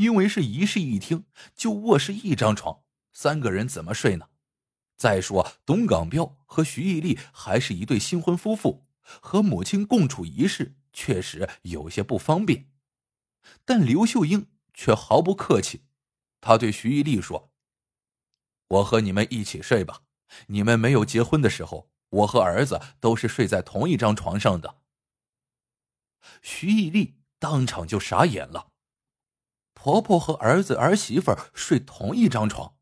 因为是一室一厅，就卧室一张床，三个人怎么睡呢？再说董港彪和徐毅丽还是一对新婚夫妇，和母亲共处一室，确实有些不方便。但刘秀英却毫不客气，她对徐毅力说：“我和你们一起睡吧。你们没有结婚的时候，我和儿子都是睡在同一张床上的。”徐毅力当场就傻眼了。婆婆和儿子儿媳妇睡同一张床，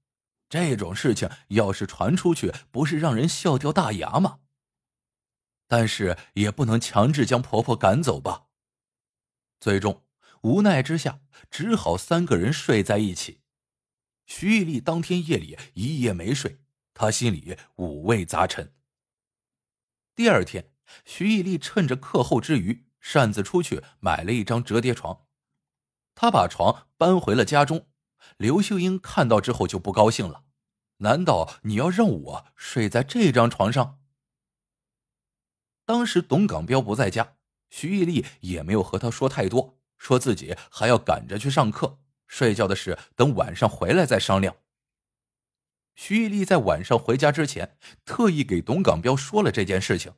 这种事情要是传出去，不是让人笑掉大牙吗？但是也不能强制将婆婆赶走吧。最终无奈之下，只好三个人睡在一起。徐玉丽当天夜里一夜没睡，她心里五味杂陈。第二天，徐玉丽趁着课后之余，擅自出去买了一张折叠床。他把床搬回了家中，刘秀英看到之后就不高兴了。难道你要让我睡在这张床上？当时董港彪不在家，徐玉丽也没有和他说太多，说自己还要赶着去上课，睡觉的事等晚上回来再商量。徐玉丽在晚上回家之前，特意给董港彪说了这件事情。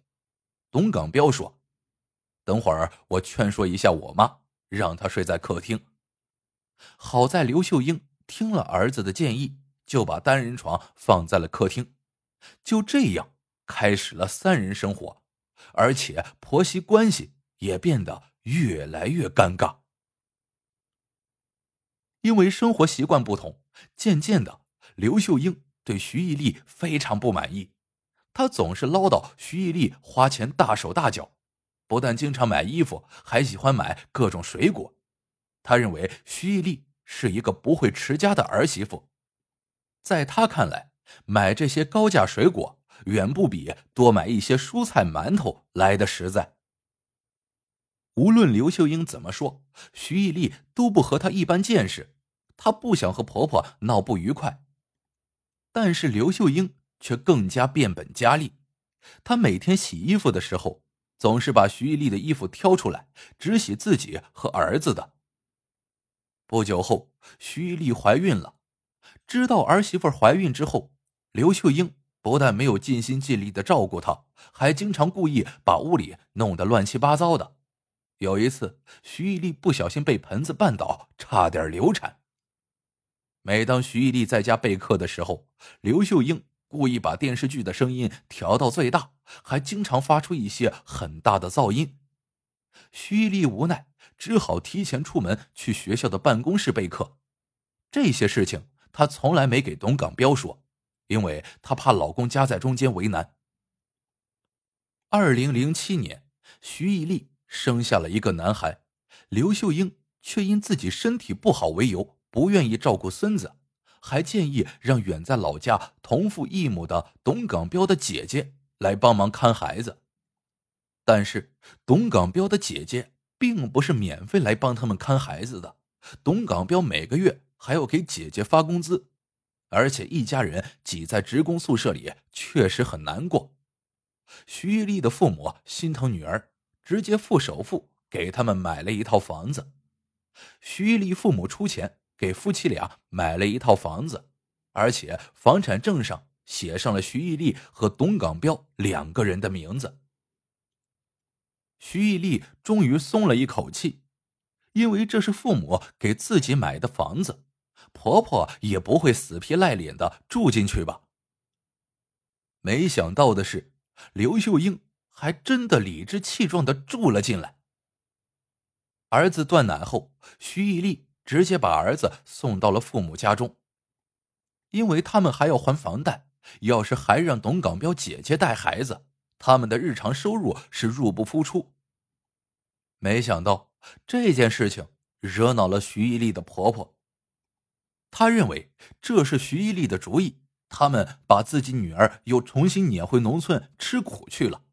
董港彪说：“等会儿我劝说一下我妈，让她睡在客厅。”好在刘秀英听了儿子的建议，就把单人床放在了客厅，就这样开始了三人生活，而且婆媳关系也变得越来越尴尬。因为生活习惯不同，渐渐的，刘秀英对徐毅丽非常不满意，她总是唠叨徐毅丽花钱大手大脚，不但经常买衣服，还喜欢买各种水果。他认为徐毅丽是一个不会持家的儿媳妇，在他看来，买这些高价水果远不比多买一些蔬菜、馒头来的实在。无论刘秀英怎么说，徐毅丽都不和她一般见识，她不想和婆婆闹不愉快。但是刘秀英却更加变本加厉，她每天洗衣服的时候，总是把徐毅丽的衣服挑出来，只洗自己和儿子的。不久后，徐丽怀孕了。知道儿媳妇怀孕之后，刘秀英不但没有尽心尽力的照顾她，还经常故意把屋里弄得乱七八糟的。有一次，徐丽不小心被盆子绊倒，差点流产。每当徐丽在家备课的时候，刘秀英故意把电视剧的声音调到最大，还经常发出一些很大的噪音。徐丽无奈。只好提前出门去学校的办公室备课。这些事情她从来没给董港彪说，因为她怕老公夹在中间为难。二零零七年，徐毅丽生下了一个男孩，刘秀英却因自己身体不好为由，不愿意照顾孙子，还建议让远在老家同父异母的董港彪的姐姐来帮忙看孩子。但是董港彪的姐姐。并不是免费来帮他们看孩子的，董港彪每个月还要给姐姐发工资，而且一家人挤在职工宿舍里确实很难过。徐玉丽的父母心疼女儿，直接付首付给他们买了一套房子。徐玉丽父母出钱给夫妻俩买了一套房子，而且房产证上写上了徐玉丽和董港彪两个人的名字。徐毅力终于松了一口气，因为这是父母给自己买的房子，婆婆也不会死皮赖脸的住进去吧。没想到的是，刘秀英还真的理直气壮的住了进来。儿子断奶后，徐毅力直接把儿子送到了父母家中，因为他们还要还房贷，要是还让董港彪姐姐带孩子。他们的日常收入是入不敷出。没想到这件事情惹恼了徐一丽的婆婆，她认为这是徐一丽的主意，他们把自己女儿又重新撵回农村吃苦去了。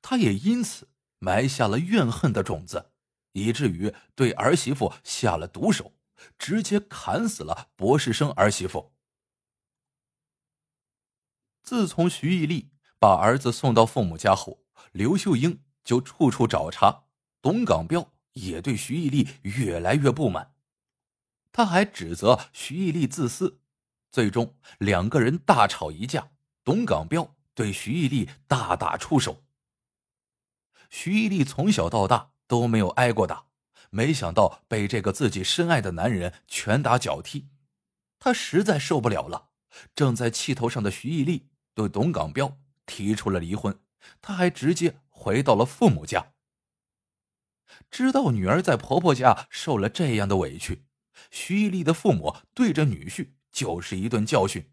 她也因此埋下了怨恨的种子，以至于对儿媳妇下了毒手，直接砍死了博士生儿媳妇。自从徐一丽。把儿子送到父母家后，刘秀英就处处找茬。董港彪也对徐毅丽越来越不满。他还指责徐毅力自私，最终两个人大吵一架。董港彪对徐毅力大打出手。徐毅力从小到大都没有挨过打，没想到被这个自己深爱的男人拳打脚踢，他实在受不了了。正在气头上的徐毅力对董港彪提出了离婚，他还直接回到了父母家。知道女儿在婆婆家受了这样的委屈，徐毅力的父母对着女婿就是一顿教训。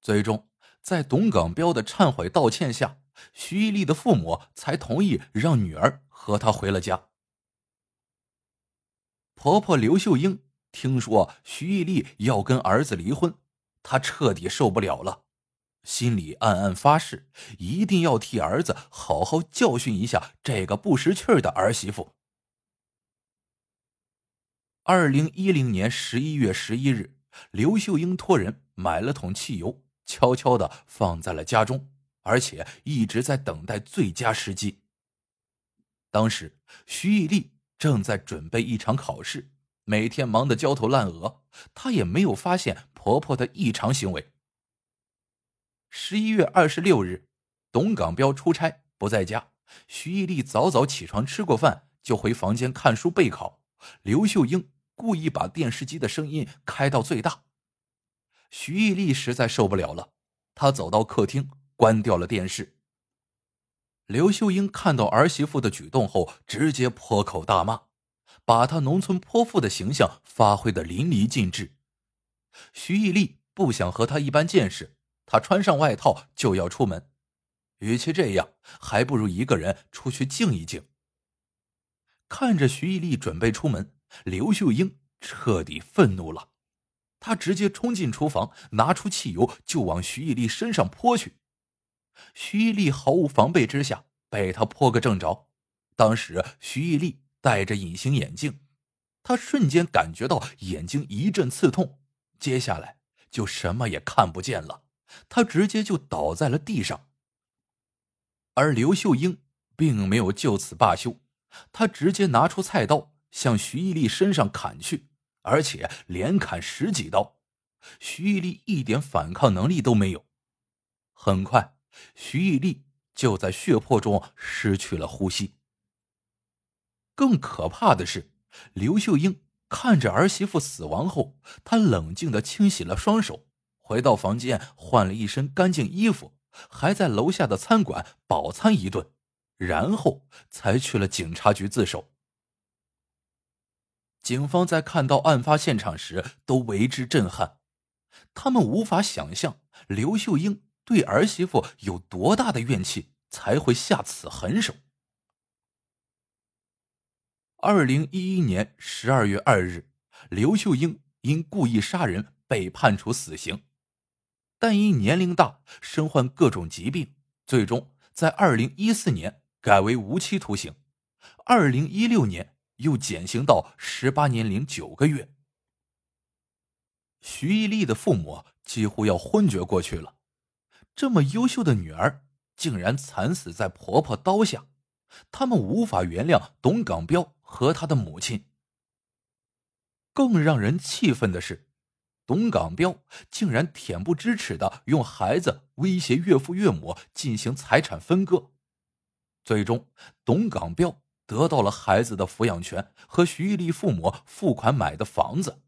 最终，在董港彪的忏悔道歉下，徐毅力的父母才同意让女儿和他回了家。婆婆刘秀英听说徐毅力要跟儿子离婚，她彻底受不了了。心里暗暗发誓，一定要替儿子好好教训一下这个不识趣的儿媳妇。二零一零年十一月十一日，刘秀英托人买了桶汽油，悄悄的放在了家中，而且一直在等待最佳时机。当时，徐毅力正在准备一场考试，每天忙得焦头烂额，他也没有发现婆婆的异常行为。十一月二十六日，董港彪出差不在家，徐毅力早早起床吃过饭，就回房间看书备考。刘秀英故意把电视机的声音开到最大，徐毅力实在受不了了，他走到客厅，关掉了电视。刘秀英看到儿媳妇的举动后，直接破口大骂，把她农村泼妇的形象发挥的淋漓尽致。徐毅力不想和她一般见识。他穿上外套就要出门，与其这样，还不如一个人出去静一静。看着徐毅力准备出门，刘秀英彻底愤怒了，她直接冲进厨房，拿出汽油就往徐毅力身上泼去。徐毅力毫无防备之下，被他泼个正着。当时徐毅力戴着隐形眼镜，他瞬间感觉到眼睛一阵刺痛，接下来就什么也看不见了。他直接就倒在了地上，而刘秀英并没有就此罢休，她直接拿出菜刀向徐毅力身上砍去，而且连砍十几刀。徐毅力一点反抗能力都没有，很快，徐毅力就在血泊中失去了呼吸。更可怕的是，刘秀英看着儿媳妇死亡后，她冷静的清洗了双手。回到房间，换了一身干净衣服，还在楼下的餐馆饱餐一顿，然后才去了警察局自首。警方在看到案发现场时都为之震撼，他们无法想象刘秀英对儿媳妇有多大的怨气，才会下此狠手。二零一一年十二月二日，刘秀英因故意杀人被判处死刑。但因年龄大，身患各种疾病，最终在二零一四年改为无期徒刑，二零一六年又减刑到十八年零九个月。徐毅力的父母几乎要昏厥过去了，这么优秀的女儿竟然惨死在婆婆刀下，他们无法原谅董港彪和他的母亲。更让人气愤的是。董港彪竟然恬不知耻的用孩子威胁岳父岳母进行财产分割，最终董港彪得到了孩子的抚养权和徐毅力父母付款买的房子。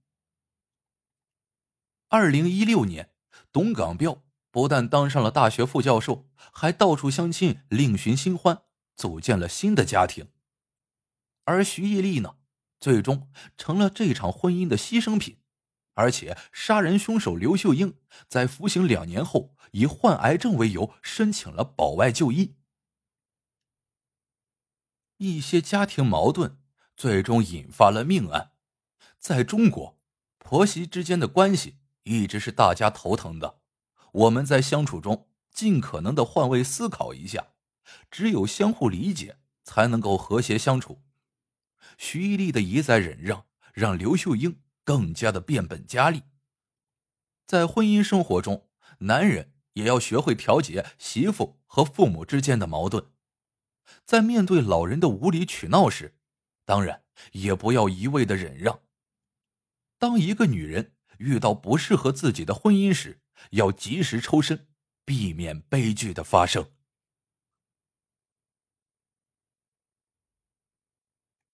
二零一六年，董港彪不但当上了大学副教授，还到处相亲另寻新欢，组建了新的家庭。而徐毅力呢，最终成了这场婚姻的牺牲品。而且，杀人凶手刘秀英在服刑两年后，以患癌症为由申请了保外就医。一些家庭矛盾最终引发了命案。在中国，婆媳之间的关系一直是大家头疼的。我们在相处中尽可能的换位思考一下，只有相互理解，才能够和谐相处。徐一力的一再忍让，让刘秀英。更加的变本加厉。在婚姻生活中，男人也要学会调节媳妇和父母之间的矛盾。在面对老人的无理取闹时，当然也不要一味的忍让。当一个女人遇到不适合自己的婚姻时，要及时抽身，避免悲剧的发生。